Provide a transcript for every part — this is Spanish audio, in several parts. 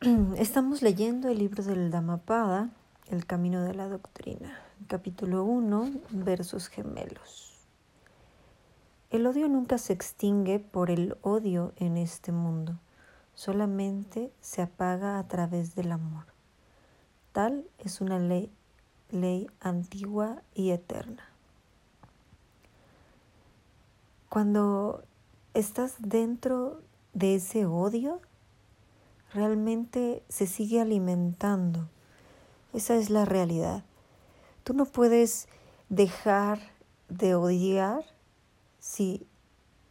Estamos leyendo el libro del Dhammapada, El Camino de la Doctrina, capítulo 1, versos gemelos. El odio nunca se extingue por el odio en este mundo, solamente se apaga a través del amor. Tal es una ley, ley antigua y eterna. Cuando estás dentro de ese odio, realmente se sigue alimentando. Esa es la realidad. Tú no puedes dejar de odiar si,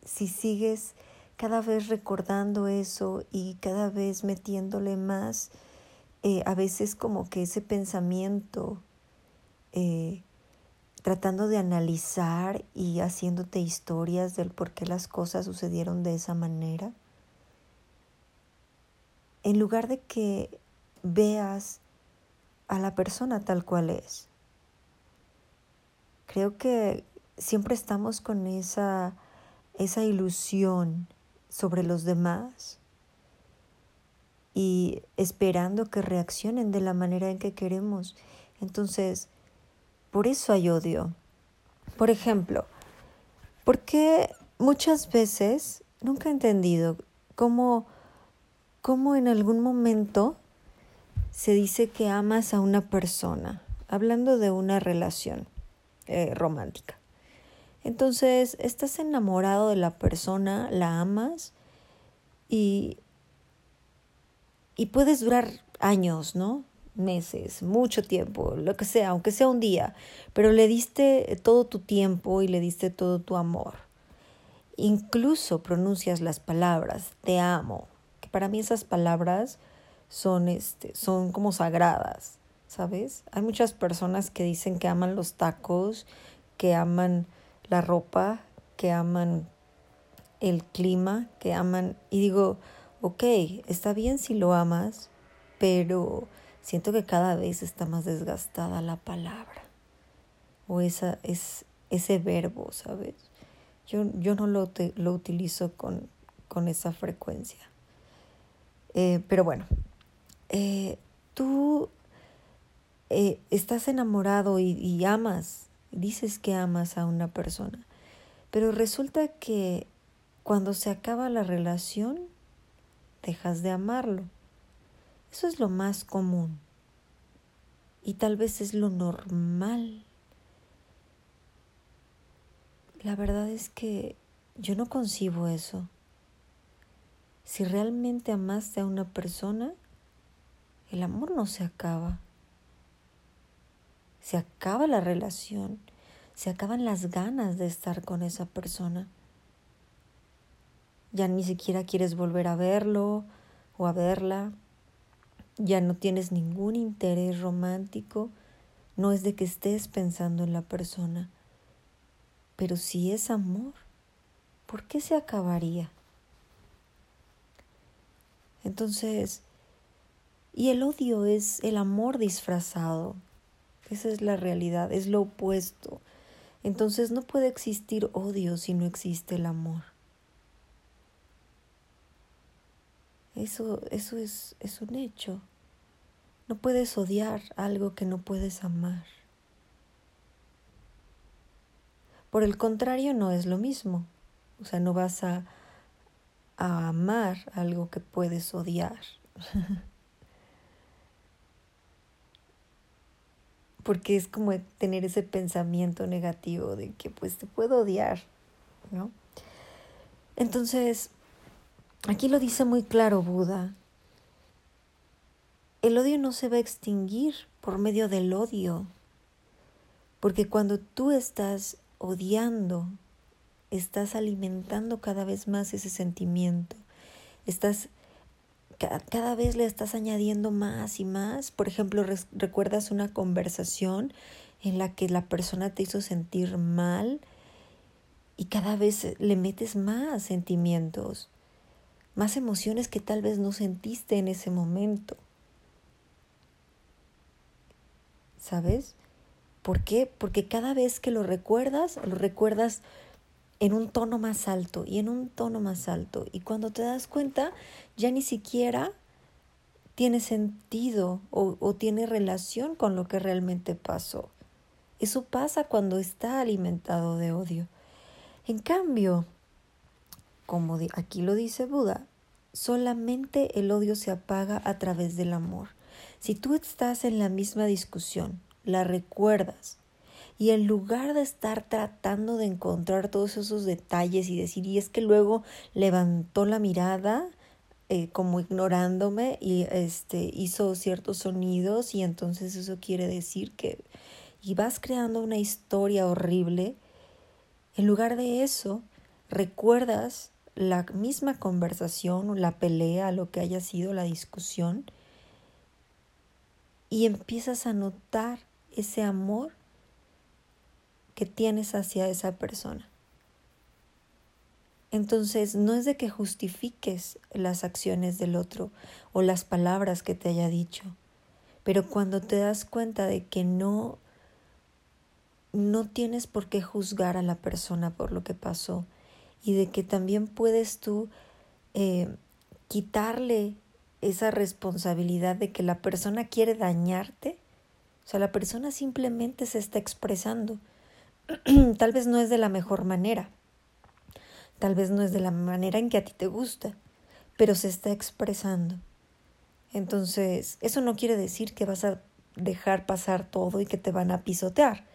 si sigues cada vez recordando eso y cada vez metiéndole más, eh, a veces como que ese pensamiento, eh, tratando de analizar y haciéndote historias del por qué las cosas sucedieron de esa manera en lugar de que veas a la persona tal cual es. Creo que siempre estamos con esa, esa ilusión sobre los demás y esperando que reaccionen de la manera en que queremos. Entonces, por eso hay odio. Por ejemplo, porque muchas veces nunca he entendido cómo cómo en algún momento se dice que amas a una persona, hablando de una relación eh, romántica. Entonces, estás enamorado de la persona, la amas y, y puedes durar años, ¿no? Meses, mucho tiempo, lo que sea, aunque sea un día, pero le diste todo tu tiempo y le diste todo tu amor. Incluso pronuncias las palabras, te amo, para mí esas palabras son, este, son como sagradas, ¿sabes? Hay muchas personas que dicen que aman los tacos, que aman la ropa, que aman el clima, que aman... Y digo, ok, está bien si lo amas, pero siento que cada vez está más desgastada la palabra o esa, es, ese verbo, ¿sabes? Yo, yo no lo, lo utilizo con, con esa frecuencia. Eh, pero bueno, eh, tú eh, estás enamorado y, y amas, dices que amas a una persona, pero resulta que cuando se acaba la relación, dejas de amarlo. Eso es lo más común y tal vez es lo normal. La verdad es que yo no concibo eso. Si realmente amaste a una persona, el amor no se acaba. Se acaba la relación, se acaban las ganas de estar con esa persona. Ya ni siquiera quieres volver a verlo o a verla. Ya no tienes ningún interés romántico. No es de que estés pensando en la persona. Pero si es amor, ¿por qué se acabaría? Entonces, y el odio es el amor disfrazado. Esa es la realidad, es lo opuesto. Entonces no puede existir odio si no existe el amor. Eso, eso es, es un hecho. No puedes odiar algo que no puedes amar. Por el contrario, no es lo mismo. O sea, no vas a a amar algo que puedes odiar. Porque es como tener ese pensamiento negativo de que pues te puedo odiar, ¿no? Entonces, aquí lo dice muy claro Buda. El odio no se va a extinguir por medio del odio. Porque cuando tú estás odiando estás alimentando cada vez más ese sentimiento. Estás cada vez le estás añadiendo más y más. Por ejemplo, recuerdas una conversación en la que la persona te hizo sentir mal y cada vez le metes más sentimientos, más emociones que tal vez no sentiste en ese momento. ¿Sabes? ¿Por qué? Porque cada vez que lo recuerdas, lo recuerdas en un tono más alto y en un tono más alto. Y cuando te das cuenta, ya ni siquiera tiene sentido o, o tiene relación con lo que realmente pasó. Eso pasa cuando está alimentado de odio. En cambio, como aquí lo dice Buda, solamente el odio se apaga a través del amor. Si tú estás en la misma discusión, la recuerdas, y en lugar de estar tratando de encontrar todos esos detalles y decir, y es que luego levantó la mirada, eh, como ignorándome y este hizo ciertos sonidos y entonces eso quiere decir que y vas creando una historia horrible en lugar de eso recuerdas la misma conversación la pelea lo que haya sido la discusión y empiezas a notar ese amor que tienes hacia esa persona entonces, no es de que justifiques las acciones del otro o las palabras que te haya dicho, pero cuando te das cuenta de que no no tienes por qué juzgar a la persona por lo que pasó y de que también puedes tú eh, quitarle esa responsabilidad de que la persona quiere dañarte, o sea, la persona simplemente se está expresando. Tal vez no es de la mejor manera, Tal vez no es de la manera en que a ti te gusta, pero se está expresando. Entonces, eso no quiere decir que vas a dejar pasar todo y que te van a pisotear,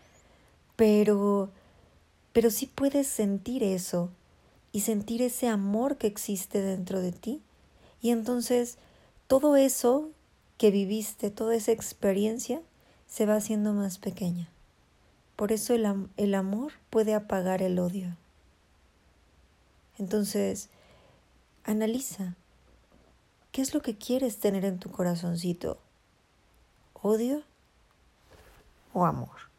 pero pero sí puedes sentir eso y sentir ese amor que existe dentro de ti. Y entonces todo eso que viviste, toda esa experiencia, se va haciendo más pequeña. Por eso el, el amor puede apagar el odio. Entonces, analiza, ¿qué es lo que quieres tener en tu corazoncito? ¿Odio o amor?